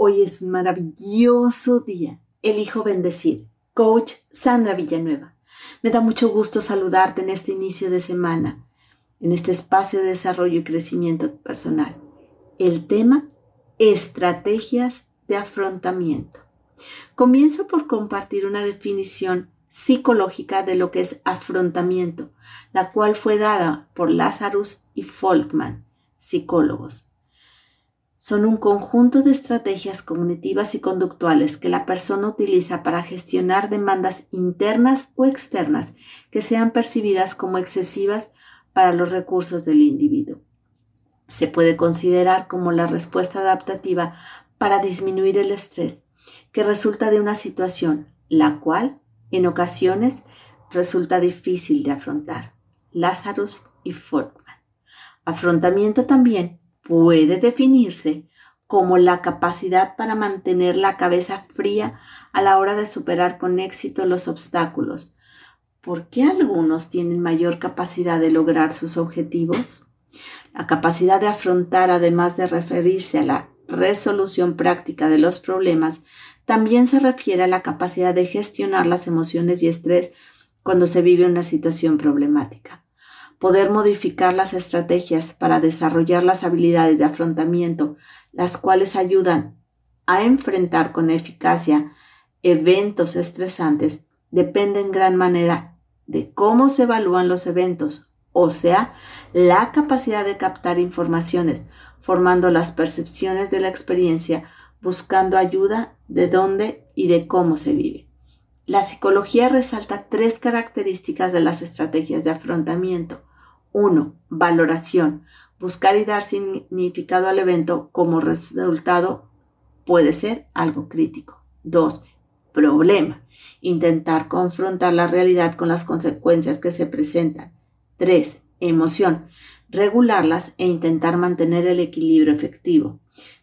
Hoy es un maravilloso día. Elijo bendecir. Coach Sandra Villanueva. Me da mucho gusto saludarte en este inicio de semana, en este espacio de desarrollo y crecimiento personal. El tema, estrategias de afrontamiento. Comienzo por compartir una definición psicológica de lo que es afrontamiento, la cual fue dada por Lazarus y Folkman, psicólogos son un conjunto de estrategias cognitivas y conductuales que la persona utiliza para gestionar demandas internas o externas que sean percibidas como excesivas para los recursos del individuo. Se puede considerar como la respuesta adaptativa para disminuir el estrés que resulta de una situación, la cual, en ocasiones, resulta difícil de afrontar. Lazarus y Fortman. Afrontamiento también puede definirse como la capacidad para mantener la cabeza fría a la hora de superar con éxito los obstáculos. ¿Por qué algunos tienen mayor capacidad de lograr sus objetivos? La capacidad de afrontar, además de referirse a la resolución práctica de los problemas, también se refiere a la capacidad de gestionar las emociones y estrés cuando se vive una situación problemática poder modificar las estrategias para desarrollar las habilidades de afrontamiento, las cuales ayudan a enfrentar con eficacia eventos estresantes, depende en gran manera de cómo se evalúan los eventos, o sea, la capacidad de captar informaciones, formando las percepciones de la experiencia, buscando ayuda de dónde y de cómo se vive. La psicología resalta tres características de las estrategias de afrontamiento. 1. Valoración. Buscar y dar significado al evento como resultado puede ser algo crítico. 2. Problema. Intentar confrontar la realidad con las consecuencias que se presentan. 3. Emoción. Regularlas e intentar mantener el equilibrio efectivo.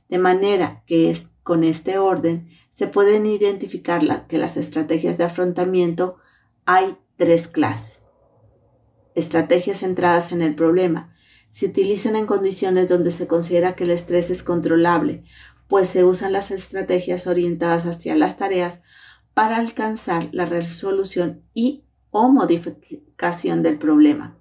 De manera que con este orden se pueden identificar que las estrategias de afrontamiento hay tres clases estrategias centradas en el problema. Se utilizan en condiciones donde se considera que el estrés es controlable, pues se usan las estrategias orientadas hacia las tareas para alcanzar la resolución y o modificación del problema.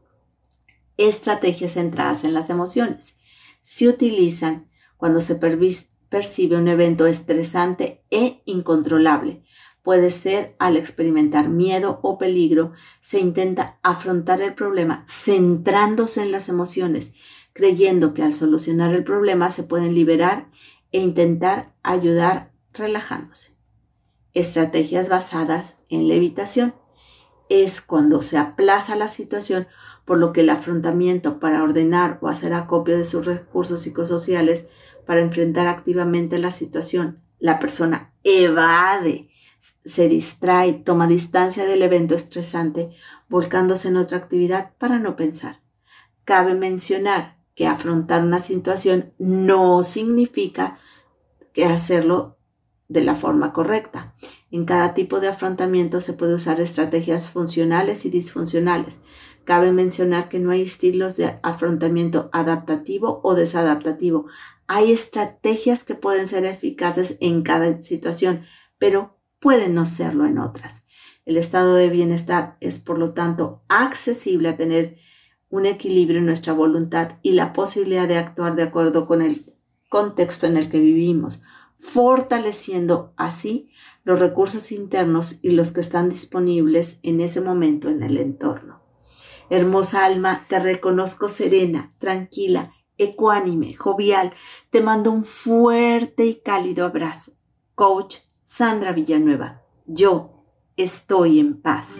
Estrategias centradas en las emociones. Se utilizan cuando se percibe un evento estresante e incontrolable, Puede ser al experimentar miedo o peligro, se intenta afrontar el problema centrándose en las emociones, creyendo que al solucionar el problema se pueden liberar e intentar ayudar relajándose. Estrategias basadas en la evitación es cuando se aplaza la situación por lo que el afrontamiento para ordenar o hacer acopio de sus recursos psicosociales para enfrentar activamente la situación, la persona evade se distrae, toma distancia del evento estresante, volcándose en otra actividad para no pensar. Cabe mencionar que afrontar una situación no significa que hacerlo de la forma correcta. En cada tipo de afrontamiento se puede usar estrategias funcionales y disfuncionales. Cabe mencionar que no hay estilos de afrontamiento adaptativo o desadaptativo. Hay estrategias que pueden ser eficaces en cada situación, pero puede no serlo en otras. El estado de bienestar es, por lo tanto, accesible a tener un equilibrio en nuestra voluntad y la posibilidad de actuar de acuerdo con el contexto en el que vivimos, fortaleciendo así los recursos internos y los que están disponibles en ese momento en el entorno. Hermosa alma, te reconozco serena, tranquila, ecuánime, jovial. Te mando un fuerte y cálido abrazo. Coach Sandra Villanueva, yo estoy en paz.